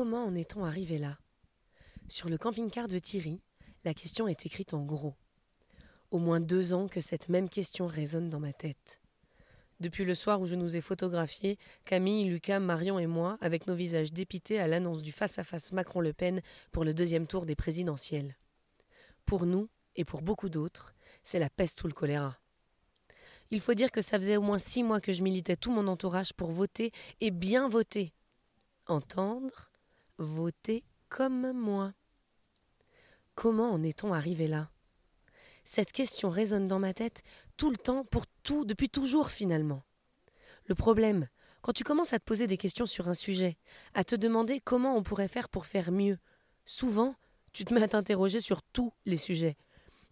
Comment en est-on arrivé là? Sur le camping-car de Thierry, la question est écrite en gros. Au moins deux ans que cette même question résonne dans ma tête. Depuis le soir où je nous ai photographiés, Camille, Lucas, Marion et moi, avec nos visages dépités à l'annonce du face-à-face Macron-Le Pen pour le deuxième tour des présidentielles. Pour nous, et pour beaucoup d'autres, c'est la peste ou le choléra. Il faut dire que ça faisait au moins six mois que je militais tout mon entourage pour voter et bien voter. Entendre, voter comme moi. Comment en est-on arrivé là? Cette question résonne dans ma tête tout le temps, pour tout, depuis toujours finalement. Le problème, quand tu commences à te poser des questions sur un sujet, à te demander comment on pourrait faire pour faire mieux, souvent, tu te mets à t'interroger sur tous les sujets.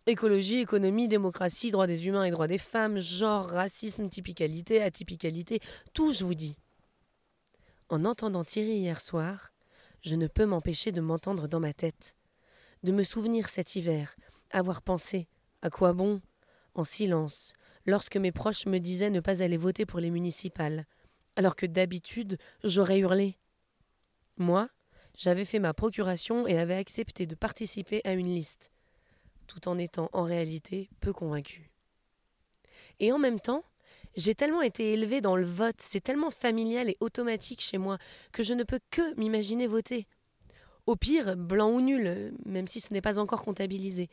Écologie, économie, démocratie, droits des humains et droits des femmes, genre, racisme, typicalité, atypicalité, tout je vous dis. En entendant Thierry hier soir, je ne peux m'empêcher de m'entendre dans ma tête, de me souvenir cet hiver, avoir pensé à quoi bon, en silence, lorsque mes proches me disaient ne pas aller voter pour les municipales, alors que d'habitude j'aurais hurlé. Moi, j'avais fait ma procuration et avais accepté de participer à une liste tout en étant en réalité peu convaincu. Et en même temps, j'ai tellement été élevé dans le vote, c'est tellement familial et automatique chez moi que je ne peux que m'imaginer voter. Au pire, blanc ou nul, même si ce n'est pas encore comptabilisé.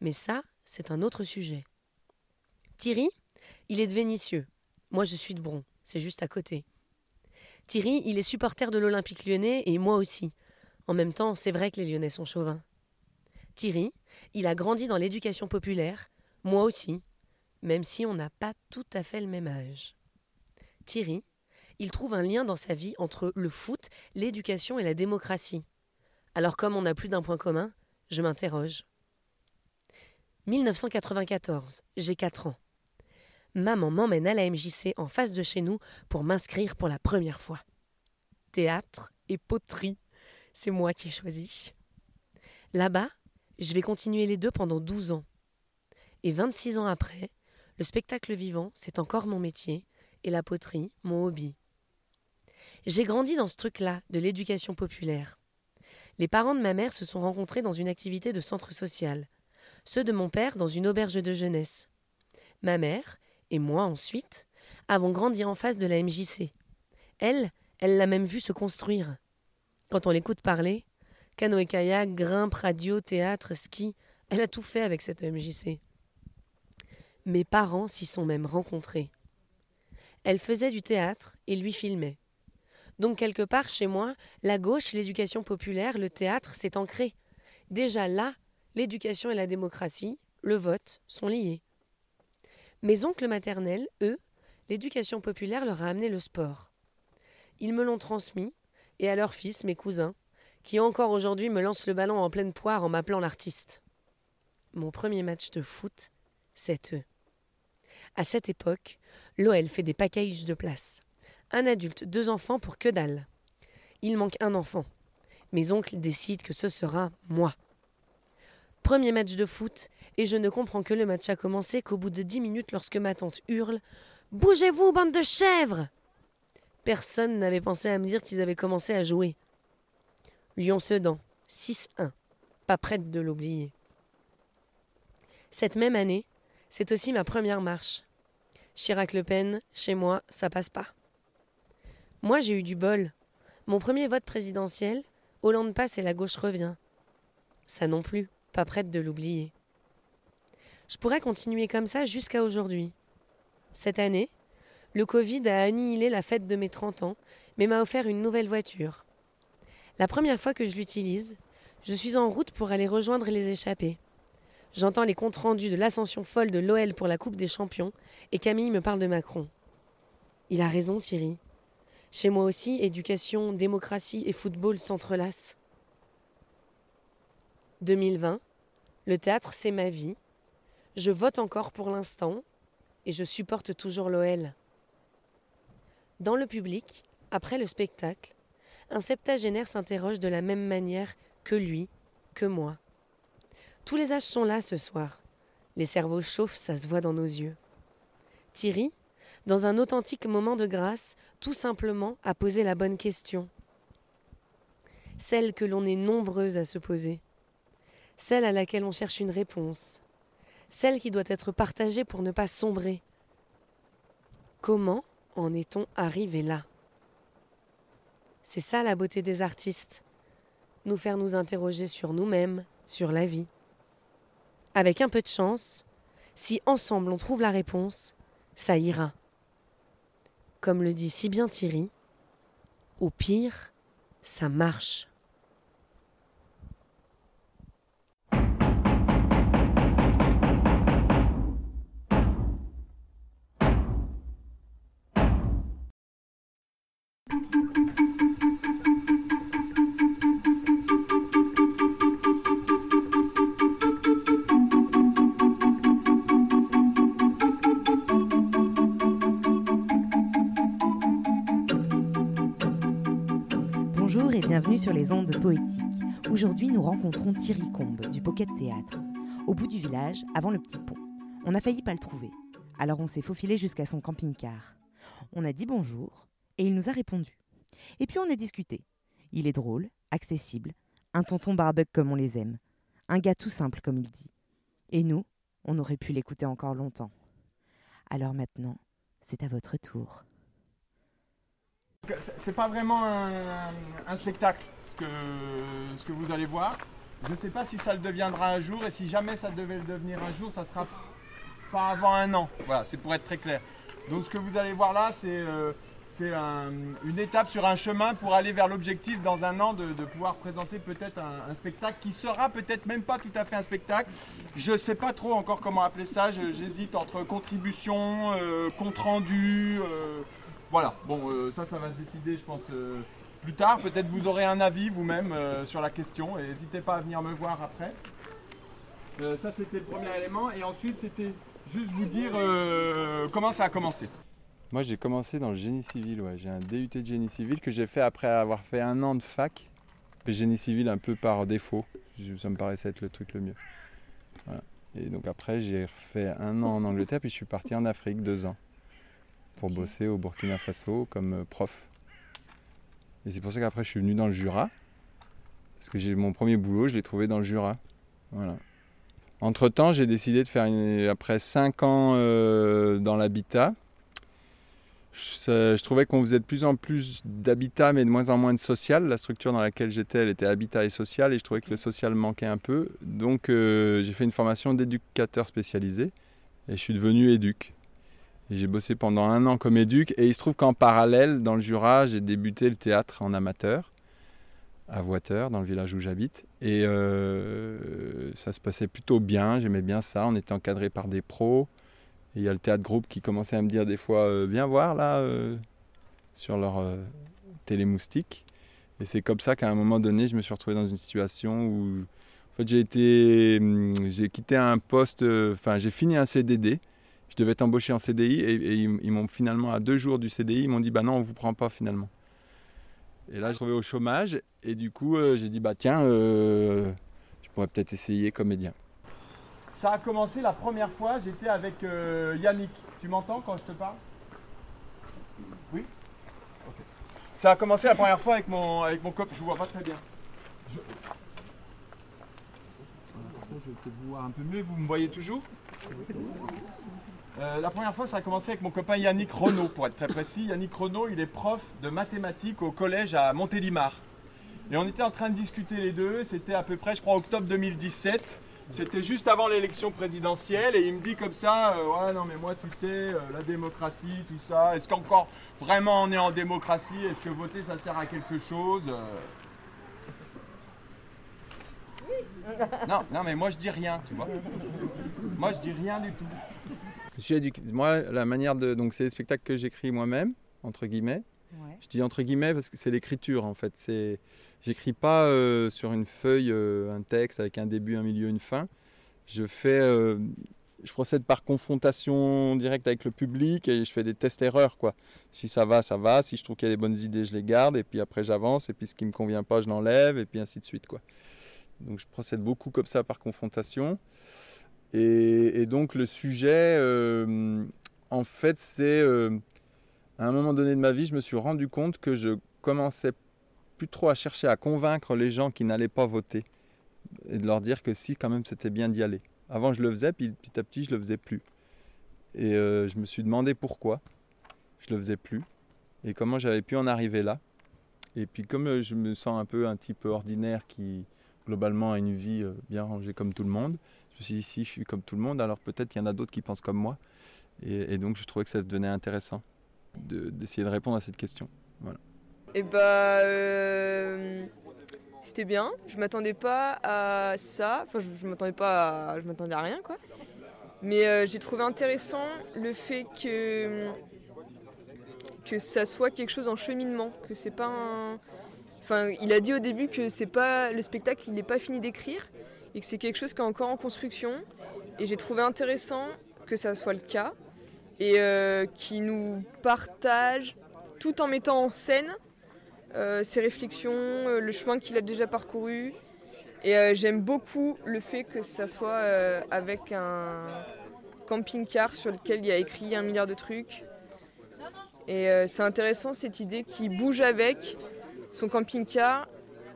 Mais ça, c'est un autre sujet. Thierry, il est de Vénissieux. Moi, je suis de Bron, c'est juste à côté. Thierry, il est supporter de l'Olympique lyonnais et moi aussi. En même temps, c'est vrai que les Lyonnais sont chauvins. Thierry, il a grandi dans l'éducation populaire, moi aussi, même si on n'a pas tout à fait le même âge. Thierry, il trouve un lien dans sa vie entre le foot, l'éducation et la démocratie. Alors comme on n'a plus d'un point commun, je m'interroge. 1994, j'ai 4 ans. Maman m'emmène à la MJC en face de chez nous pour m'inscrire pour la première fois. Théâtre et poterie, c'est moi qui ai choisi. Là-bas, je vais continuer les deux pendant 12 ans. Et 26 ans après, le spectacle vivant, c'est encore mon métier, et la poterie, mon hobby. J'ai grandi dans ce truc-là, de l'éducation populaire. Les parents de ma mère se sont rencontrés dans une activité de centre social, ceux de mon père dans une auberge de jeunesse. Ma mère, et moi ensuite, avons grandi en face de la MJC. Elle, elle l'a même vu se construire. Quand on l'écoute parler, Canoë-kayak, grimpe, radio, théâtre, ski. Elle a tout fait avec cette MJC. Mes parents s'y sont même rencontrés. Elle faisait du théâtre et lui filmait. Donc quelque part chez moi, la gauche, l'éducation populaire, le théâtre, s'est ancré. Déjà là, l'éducation et la démocratie, le vote, sont liés. Mes oncles maternels, eux, l'éducation populaire leur a amené le sport. Ils me l'ont transmis, et à leurs fils, mes cousins, qui encore aujourd'hui me lance le ballon en pleine poire en m'appelant l'artiste. Mon premier match de foot, c'est eux. À cette époque, l'OL fait des packages de place. Un adulte, deux enfants pour que dalle. Il manque un enfant. Mes oncles décident que ce sera moi. Premier match de foot, et je ne comprends que le match a commencé qu'au bout de dix minutes lorsque ma tante hurle Bougez-vous, bande de chèvres Personne n'avait pensé à me dire qu'ils avaient commencé à jouer. Lyon-Sedan, 6-1. Pas prête de l'oublier. Cette même année, c'est aussi ma première marche. Chirac-Le Pen, chez moi, ça passe pas. Moi, j'ai eu du bol. Mon premier vote présidentiel, Hollande passe et la gauche revient. Ça non plus, pas prête de l'oublier. Je pourrais continuer comme ça jusqu'à aujourd'hui. Cette année, le Covid a annihilé la fête de mes 30 ans, mais m'a offert une nouvelle voiture. La première fois que je l'utilise, je suis en route pour aller rejoindre les échappés. J'entends les comptes rendus de l'ascension folle de l'OL pour la Coupe des Champions et Camille me parle de Macron. Il a raison, Thierry. Chez moi aussi, éducation, démocratie et football s'entrelacent. 2020, le théâtre, c'est ma vie. Je vote encore pour l'instant et je supporte toujours l'OL. Dans le public, après le spectacle, un septagénaire s'interroge de la même manière que lui, que moi. Tous les âges sont là ce soir. Les cerveaux chauffent, ça se voit dans nos yeux. Thierry, dans un authentique moment de grâce, tout simplement a posé la bonne question. celle que l'on est nombreuses à se poser, celle à laquelle on cherche une réponse, celle qui doit être partagée pour ne pas sombrer. Comment en est-on arrivé là? C'est ça la beauté des artistes, nous faire nous interroger sur nous-mêmes, sur la vie. Avec un peu de chance, si ensemble on trouve la réponse, ça ira. Comme le dit si bien Thierry, au pire, ça marche. Bienvenue sur les ondes poétiques. Aujourd'hui, nous rencontrons Thierry Combe du Pocket Théâtre, au bout du village, avant le petit pont. On a failli pas le trouver, alors on s'est faufilé jusqu'à son camping-car. On a dit bonjour et il nous a répondu. Et puis on a discuté. Il est drôle, accessible, un tonton barbecue comme on les aime, un gars tout simple comme il dit. Et nous, on aurait pu l'écouter encore longtemps. Alors maintenant, c'est à votre tour c'est pas vraiment un, spectacle que ce que vous allez voir. Je ne sais pas si ça le deviendra un jour et si jamais ça devait le devenir un jour, ça sera pas avant un an. Voilà, c'est pour être très clair. Donc ce que vous allez voir là, c'est euh, une étape sur un chemin pour aller vers l'objectif dans un an de, pouvoir présenter peut-être un, spectacle qui sera peut-être même pas tout à fait un spectacle. Je ne sais pas trop encore comment appeler ça. J'hésite entre contribution, euh, compte rendu. Euh, voilà, bon, euh, ça, ça va se décider, je pense, euh, plus tard. Peut-être vous aurez un avis vous-même euh, sur la question et n'hésitez pas à venir me voir après. ça, c'était le premier élément. Et ensuite, c'était juste vous dire comment ça a commencé. Moi, j'ai commencé dans le génie civil. J'ai un DUT de génie civil que j'ai fait après avoir fait un an de fac. Génie civil un peu par défaut. Ça me paraissait être le truc le mieux. Et donc après, j'ai fait un an en Angleterre, puis je suis parti en Afrique deux ans pour bosser au Burkina Faso comme euh, prof. Et c'est pour ça qu'après je suis venu dans le Jura. Parce que j'ai mon premier boulot, je l'ai trouvé dans le Jura. Voilà. Entre temps, j'ai décidé de faire après 5 ans euh, dans l'habitat. Je, trouvais qu'on faisait de plus en plus d'habitat, mais de moins en moins de social. La structure dans laquelle j'étais, elle était habitat et social, et je trouvais que le social manquait un peu. Donc, euh, j'ai fait une formation d'éducateur spécialisé, et je suis devenu éduc j'ai bossé pendant un an comme éduc. Et il se trouve qu'en parallèle, dans le Jura, j'ai débuté le théâtre en amateur, à Voiteur, dans le village où j'habite. Et euh, ça se passait plutôt bien, j'aimais bien ça. On était encadré par des pros. Et il y a le théâtre groupe qui commençait à me dire des fois euh, Viens voir là, euh, sur leur télémoustique. Et c'est comme ça qu'à un moment donné, je me suis retrouvé dans une situation où. En fait, j'ai. Hum, quitté un poste. Enfin, j'ai fini un CDD devais être embauché en CDI et, ils, m'ont finalement, à deux jours du CDI, ils m'ont dit bah non, on vous prend pas finalement. Et là, je trouvais au chômage et du coup, euh, j'ai dit bah tiens, euh, je pourrais peut-être essayer comédien. Ça a commencé la première fois, j'étais avec euh, Yannick. Tu m'entends quand je te parle? Oui? Ça a commencé la première fois avec mon, avec mon cop, je vois pas très bien. Je... je vais peut-être vous voir un peu mieux, vous me voyez toujours euh, la première fois, ça a commencé avec mon copain Yannick Renault, pour être très précis. Yannick Renault, il est prof de mathématiques au collège à Montélimar. Et on était en train de discuter les deux, c'était à peu près, je crois, octobre 2017. C'était juste avant l'élection présidentielle et il me dit comme ça, euh, ouais non mais moi tu sais, euh, la démocratie, tout ça, est-ce qu'encore vraiment on est en démocratie? Est-ce que voter ça sert à quelque chose Non, non mais moi je dis rien, tu vois. Moi je dis rien du tout. Moi, la manière de. Donc, c'est des spectacles que j'écris moi-même, entre guillemets. Je dis entre guillemets parce que c'est l'écriture en fait. C'est, j'écris pas euh, sur une feuille euh, un texte avec un début, un milieu, une fin. Je fais, euh, je procède par confrontation directe avec le public et je fais des tests-erreurs quoi. Si ça va, ça va. Si je trouve qu'il y a des bonnes idées, je les garde et puis après j'avance et puis ce qui me convient pas, je l'enlève et puis ainsi de suite quoi. Donc je procède beaucoup comme ça par confrontation. Et, donc le sujet, euh, en fait, c'est euh, à un moment donné de ma vie, je me suis rendu compte que je commençais plus trop à chercher à convaincre les gens qui n'allaient pas voter et de leur dire que si, quand même, c'était bien d'y aller. Avant, je le faisais, puis petit à petit, je le faisais plus. Et euh, je me suis demandé pourquoi je le faisais plus et comment j'avais pu en arriver là. Et puis, comme je me sens un peu un type ordinaire qui, globalement, a une vie euh, bien rangée comme tout le monde, je suis dit, si je suis comme tout le monde, alors peut-être qu'il y en a d'autres qui pensent comme moi. Et, donc, je trouvais que ça devenait intéressant de- d'essayer de, répondre à cette question. Et bah, euh, c'était bien. Je m'attendais pas à ça. Enfin, je, je m'attendais pas, à, je m'attendais à rien, quoi. Mais euh, j'ai trouvé intéressant le fait que que ça soit quelque chose en cheminement, que c'est pas un. Enfin, il a dit au début que c'est pas le spectacle, il n'est pas fini d'écrire et que c'est quelque chose qui est encore en construction. Et j'ai trouvé intéressant que ça soit le cas et euh, qui nous partage tout en mettant en scène euh, ses réflexions, euh, le chemin qu'il a déjà parcouru. Et euh, j'aime beaucoup le fait que ça soit avec un camping-car sur lequel il y a écrit un milliard de trucs. Et c'est intéressant cette idée qu'il bouge avec son camping-car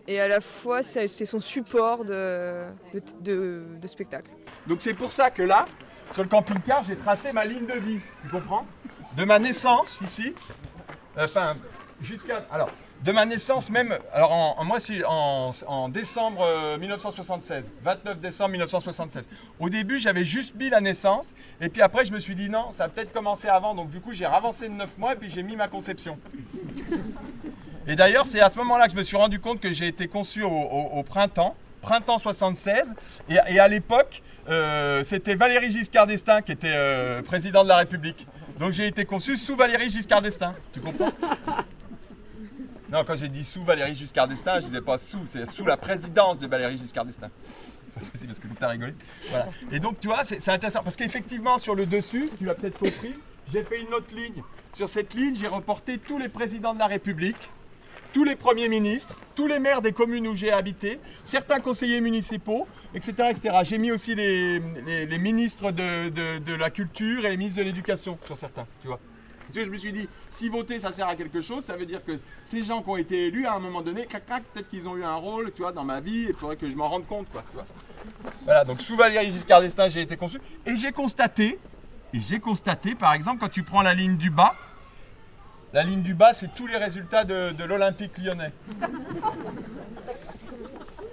et à la fois c'est son support de, spectacle. Donc c'est pour ça que là, sur le camping-car, j'ai tracé ma ligne de vie. Tu comprends? De ma naissance ici, enfin jusqu'à alors de ma naissance même. Alors en, moi c'est en, en décembre euh, 1976, 29 décembre 1976. Au début j'avais juste mis la naissance et puis après je me suis dit non, ça a peut-être commencé avant. Donc du coup j'ai ravancé de 9 mois et puis j'ai mis ma conception. Et d'ailleurs, c'est à ce moment-là que je me suis rendu compte que j'ai été conçu au, printemps, printemps 76. Et, et à l'époque, euh, c'était Valéry Giscard d'Estaing qui était euh, président de la République. Donc j'ai été conçu sous Valéry Giscard d'Estaing. Tu comprends? Non, quand j'ai dit sous Valéry Giscard d'Estaing, je disais pas sous, c'est sous la présidence de Valéry Giscard d'Estaing. C'est parce que tu as rigolé. Voilà. Et donc, tu vois, c'est intéressant parce qu'effectivement, sur le dessus, tu l'as peut-être compris, j'ai fait une autre ligne. Sur cette ligne, j'ai reporté tous les présidents de la République, tous les premiers ministres, tous les maires des communes où j'ai habité, certains conseillers municipaux, etc. etc. J'ai mis aussi les, ministres de, la culture et les ministres de l'éducation sur certains, tu vois. Parce que je me suis dit, si voter ça sert à quelque chose, ça veut dire que ces gens qui ont été élus à un moment donné, crac, peut-être qu'ils ont eu un rôle, tu vois, dans ma vie, et il faudrait que je m'en rende compte, quoi. Voilà, donc sous Valéry Giscard d'Estaing, j'ai été conçu, et j'ai constaté, et j'ai constaté, par exemple, quand tu prends la ligne du bas, la ligne du bas, c'est tous les résultats de, l'Olympique lyonnais.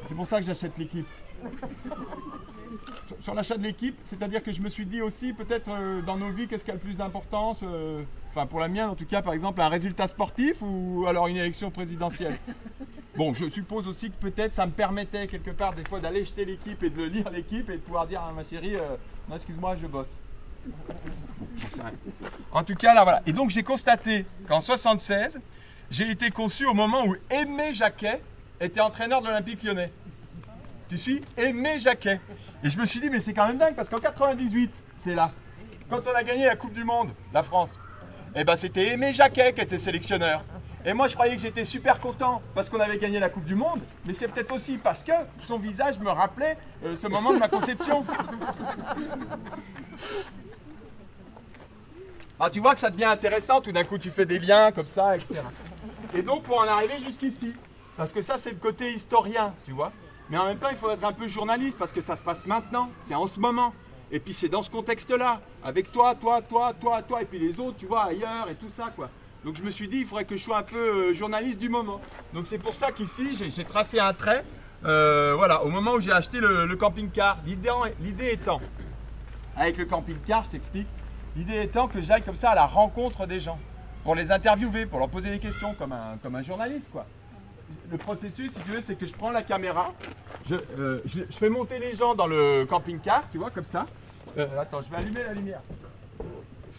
C'est pour ça que j'achète l'équipe. Sur, l'achat de l'équipe, c'est-à-dire que je me suis dit aussi, peut-être euh, dans nos vies, qu'est-ce qui a le plus d'importance euh, Enfin, pour la mienne, en tout cas, par exemple, un résultat sportif ou alors une élection présidentielle? Bon, je suppose aussi que peut-être ça me permettait quelque part des fois d'aller jeter l'équipe et de lire l'équipe et de pouvoir dire à ma chérie, euh, excuse-moi, je bosse. En tout cas, là, voilà. Et donc, j'ai constaté qu'en 76, j'ai été conçu au moment où Aimé Jacquet était entraîneur de l'Olympique lyonnais. Tu suis? Aimé Jacquet. Et je me suis dit, mais c'est quand même dingue parce qu'en 98, c'est là. Quand on a gagné la Coupe du Monde, la France, eh ben c'était Aimé Jacquet qui était sélectionneur. Et moi, je croyais que j'étais super content parce qu'on avait gagné la Coupe du Monde, mais c'est peut-être aussi parce que son visage me rappelait euh, ce moment de ma conception. Ah, tu vois que ça devient intéressant, tout d'un coup tu fais des liens comme ça, etc. Et donc pour en arriver jusqu'ici, parce que ça c'est le côté historien, tu vois. Mais en même temps il faut être un peu journaliste parce que ça se passe maintenant, c'est en ce moment. Et puis c'est dans ce contexte-là, avec toi, toi, toi, toi, toi, et puis les autres, tu vois, ailleurs et tout ça, quoi. Donc je me suis dit, il faudrait que je sois un peu euh, journaliste du moment. Donc c'est pour ça qu'ici, j'ai tracé un trait, euh, voilà, au moment où j'ai acheté le, camping-car. L'idée étant, avec le camping-car, je t'explique, l'idée étant que j'aille comme ça à la rencontre des gens, pour les interviewer, pour leur poser des questions, comme un, comme un journaliste, quoi. Le processus, si tu veux, c'est que je prends la caméra, je, euh, je- fais monter les gens dans le camping-car, tu vois, comme ça. Euh, attends, je vais allumer la lumière.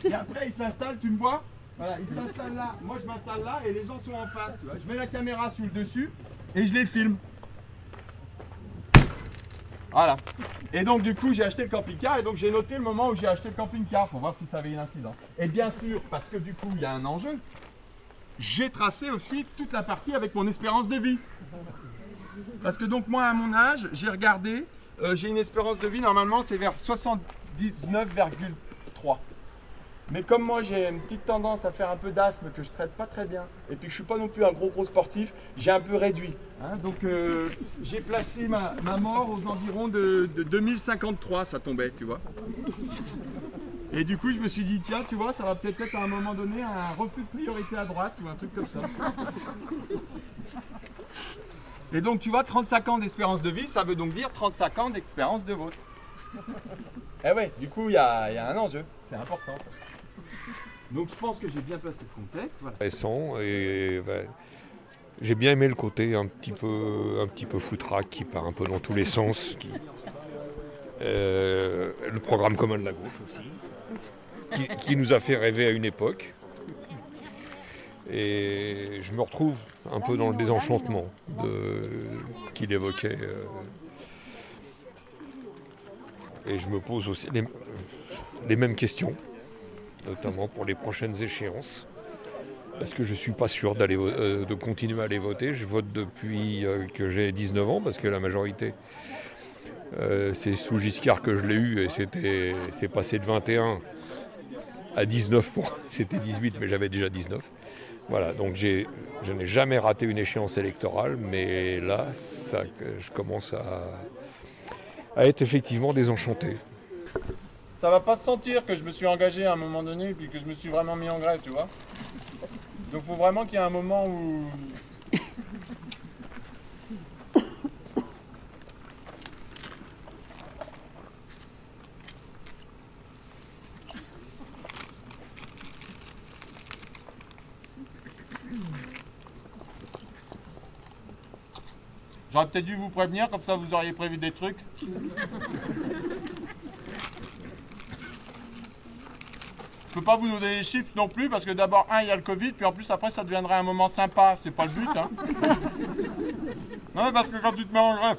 Et après, ils s'installent, tu me vois? Voilà, ils s'installent là. Moi, je m'installe là et les gens sont en face, tu vois. Je mets la caméra sous le dessus et je les filme. Voilà. Et donc, du coup, j'ai acheté le camping-car et donc j'ai noté le moment où j'ai acheté le camping-car pour voir si ça avait eu un incident. Et bien sûr, parce que du coup, il y a un enjeu, j'ai tracé aussi toute la partie avec mon espérance de vie. Parce que donc moi à mon âge, j'ai regardé, euh, j'ai une espérance de vie normalement c'est vers 79,3. Mais comme moi j'ai une petite tendance à faire un peu d'asthme que je traite pas très bien, et puis que je suis pas non plus un gros gros sportif, j'ai un peu réduit. hein. donc euh, j'ai placé ma, mort aux environs de, de 2053, ça tombait, tu vois. Et du coup je me suis dit tiens tu vois ça va peut-être être à un moment donné un refus de priorité à droite ou un truc comme ça. Et donc tu vois 35 ans d'espérance de vie, ça veut donc dire 35 ans d'expérience de vote. Eh ouais, du coup il y y a un enjeu, c'est important. ça. Donc je pense que j'ai bien placé le contexte. Et j'ai bien aimé le côté un petit peu un petit peu foutraque qui part un peu dans tous les sens. euh, le programme commun de la gauche aussi, qui, nous a fait rêver à une époque. Et je me retrouve un peu dans le désenchantement qu'il évoquait. euh, et je me pose aussi les mêmes questions, notamment pour les prochaines échéances. Parce que je ne suis pas sûr euh, de continuer à aller voter. Je vote depuis euh, que j'ai 19 ans, parce que la majorité, euh, c'est sous Giscard que je l'ai eu, et c'est passé de 21 à 19 pour. C'était 18, mais j'avais déjà 19. Voilà, donc je n'ai jamais raté une échéance électorale, mais là, ça, je commence à, à être effectivement désenchanté. Ça va pas se sentir que je me suis engagé à un moment donné et puis que je me suis vraiment mis en grève, tu vois. Donc faut vraiment qu'il y ait un moment où. J'aurais peut-être dû vous prévenir, comme ça vous auriez prévu des trucs. Je peux pas vous donner les chiffres non plus parce que d'abord, un, il y a le Covid, puis en plus après ça deviendrait un moment sympa. C'est pas le but, hein. non, mais parce que quand tu te mets en grève,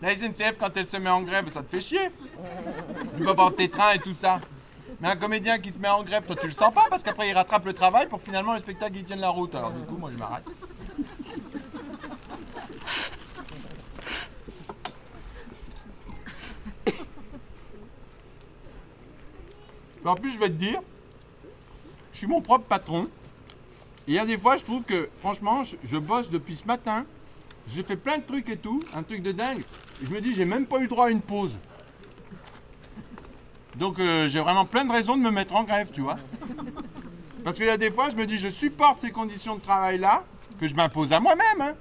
la SNCF, quand elle se met en grève, ça te fait chier. Tu vas prendre tes trains et tout ça. Mais un comédien qui se met en grève, toi tu le sens pas parce qu'après il rattrape le travail pour finalement le spectacle il tienne la route. Alors du coup, moi je m'arrête. En plus, je vais te dire, je suis mon propre patron. Et il y a des fois, je trouve que, franchement, je, je bosse depuis ce matin. J'ai fait plein de trucs et tout, un truc de dingue. Et je me dis, j'ai même pas eu droit à une pause. Donc, euh, j'ai vraiment plein de raisons de me mettre en grève, tu vois. Parce qu'il y a des fois, je me dis, je supporte ces conditions de travail-là, que je m'impose à moi-même. hein.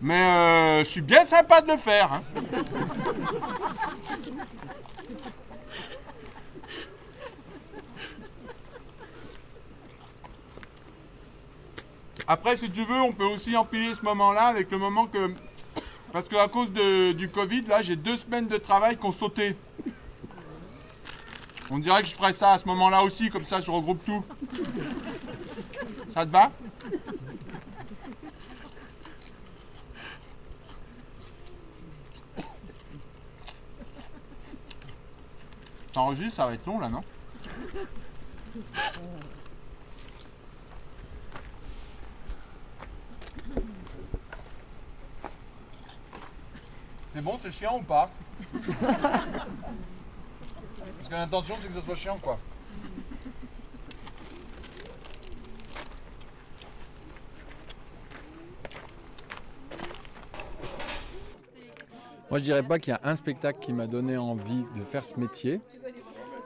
Mais euh, je suis bien sympa de le faire. hein. Après, si tu veux, on peut aussi empiler ce moment-là avec le moment que. Parce qu'à cause de- du Covid, là, j'ai deux semaines de travail qui ont sauté. On dirait que je ferais ça à ce moment-là aussi, comme ça je regroupe tout. Ça te va? T'enregistres, ça va être long là, non? C'est bon, c'est chiant ou pas? Parce que l'intention c'est que ce soit chiant quoi. Moi, je dirais pas qu'il y a un spectacle qui m'a donné envie de faire ce métier,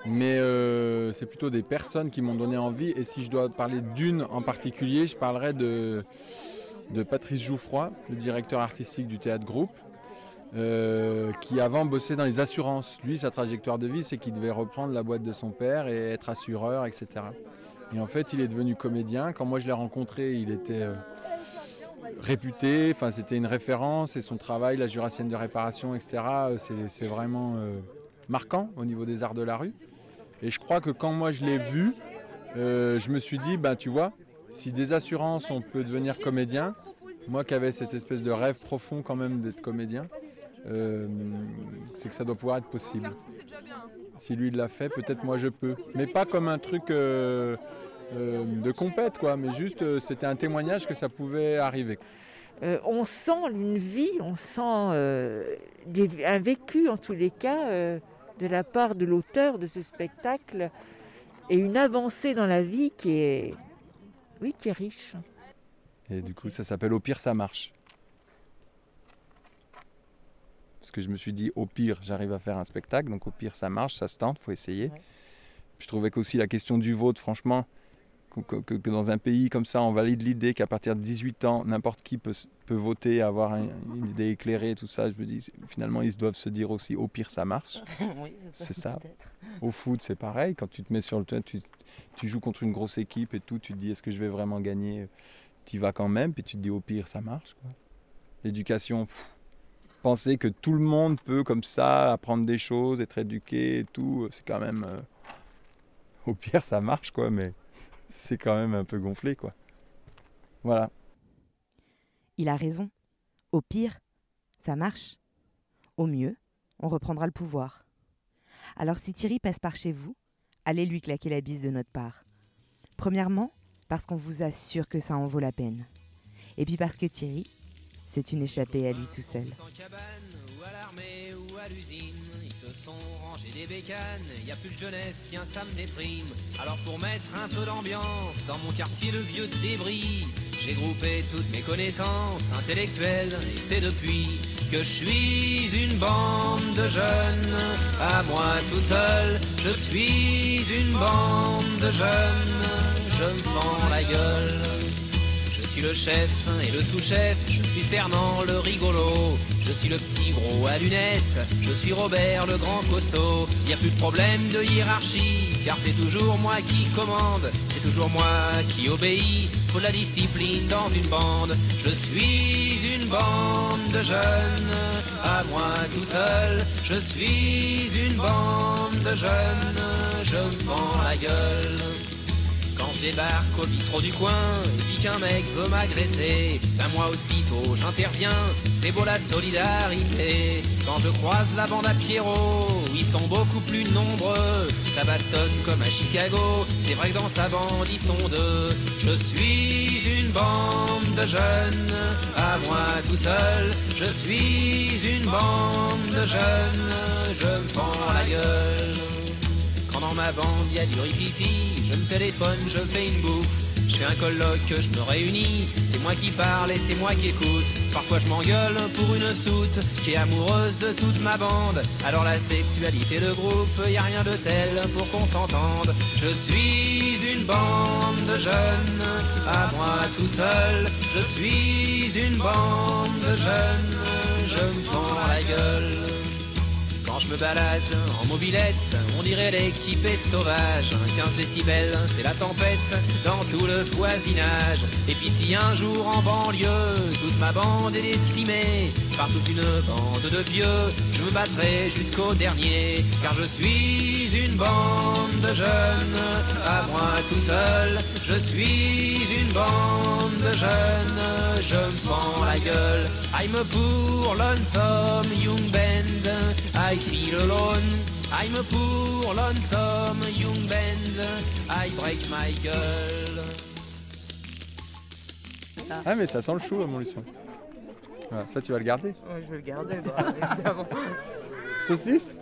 mais euh, c'est plutôt des personnes qui m'ont donné envie. Et si je dois parler d'une en particulier, je parlerai de, de Patrice Jouffroy, le directeur artistique du théâtre groupe, euh, qui avant bossait dans les assurances. Lui, sa trajectoire de vie, c'est qu'il devait reprendre la boîte de son père et être assureur, etc. Et en fait, il est devenu comédien. Quand moi je l'ai rencontré, il était euh, réputé, enfin c'était une référence et son travail, la jurassienne de réparation, etc. euh, C'est vraiment marquant au niveau des arts de la rue. Et je crois que quand moi je l'ai vu, je me suis dit, ben tu vois, si des assurances on peut devenir comédien, moi qui avais cette espèce de rêve profond quand même d'être comédien, euh, c'est que ça doit pouvoir être possible. Si lui il l'a fait, peut-être moi je peux. Mais pas comme un truc euh, euh, de compète, quoi, mais juste euh, c'était un témoignage que ça pouvait arriver. Euh, on sent une vie, on sent euh, des- un vécu en tous les cas euh, de la part de l'auteur de ce spectacle et une avancée dans la vie qui est, oui, qui est riche. Et du coup, ça s'appelle Au pire, ça marche. Parce que je me suis dit, au pire, j'arrive à faire un spectacle, donc au pire, ça marche, ça se tente, faut essayer. Ouais. Je trouvais qu'aussi la question du vote, franchement, que, que- que- que dans un pays comme ça, on valide l'idée qu'à partir de 18 ans, n'importe qui peut, peut voter, avoir un- une idée éclairée, tout ça. Je me dis, finalement, ils doivent se dire aussi, au pire, ça marche. oui, C'est ça. Au foot, c'est pareil. Quand tu te mets sur le terrain, tu, tu joues contre une grosse équipe et tout, tu te dis, est-ce que je vais vraiment gagner? Tu y vas quand même, puis tu te dis, au pire, ça marche. L'éducation, penser que tout le monde peut comme ça apprendre des choses, être éduqué et tout, c'est quand même... euh, au pire, ça marche, quoi, mais c'est quand même un peu gonflé, quoi. Voilà. Il a raison. Au pire, ça marche. Au mieux, on reprendra le pouvoir. Alors si Thierry passe par chez vous, allez lui claquer la bise de notre part. Premièrement, parce qu'on vous assure que ça en vaut la peine. Et puis parce que Thierry, c'est une échappée à lui tout seul. Ou à l'armée, ou à l'usine, ils se sont rangés des bécanes, y a plus de jeunesse, tiens ça me déprime. Alors pour mettre un peu d'ambiance, dans mon quartier le vieux débris, j'ai groupé toutes mes connaissances intellectuelles, et c'est depuis que je suis une bande de jeunes, à moi tout seul, je suis une bande de jeunes, je me fends la gueule. Suis le chef et le sous-chef, je suis Fernand le rigolo, je suis le petit gros à lunettes, je suis Robert le grand costaud. Y a plus de problème de hiérarchie, car c'est toujours moi qui commande, c'est toujours moi qui obéit. Faut la discipline dans une bande. Je suis une bande de jeunes, à moi tout seul. Je suis une bande de jeunes, je me fends la gueule. Débarque au bistrot du coin et qu'un mec veut m'agresser, ben moi aussitôt j'interviens, c'est beau la solidarité. Quand je croise la bande à Pierrot, ils sont beaucoup plus nombreux, ça bastonne comme à Chicago, c'est vrai que dans sa bande ils sont deux. Je suis une bande de jeunes, à moi tout seul, je suis une bande de jeunes, je me prends la gueule. Dans ma bande y a du rififi, je me téléphone, je fais une bouffe. Je fais un colloque, je me réunis, c'est moi qui parle et c'est moi qui écoute. Parfois je m'engueule pour une soute qui amoureuse de toute ma bande. Alors la sexualité de groupe, y a rien de tel pour qu'on s'entende. Je suis une bande de jeunes, à moi tout seul. Je suis une bande de jeunes, je me prends la gueule. Quand je me balade en mobilette, on dirait l'équipe est sauvage. 15 décibels, c'est la tempête dans tout le voisinage. Et puis si un jour en banlieue, toute ma bande est décimée par toute une bande de vieux, je me battrai jusqu'au dernier. Car je suis une bande de jeunes, à moi tout seul. Je suis une bande de jeunes, je me fends la gueule. I'm a poor lonesome young band. I feel alone. I'm a poor lonesome young band. I break my gueule. Ah, mais ça sent le chou, à mon Lucien. Voilà, ça, tu vas le garder je vais le garder, bah, évidemment. Saucisse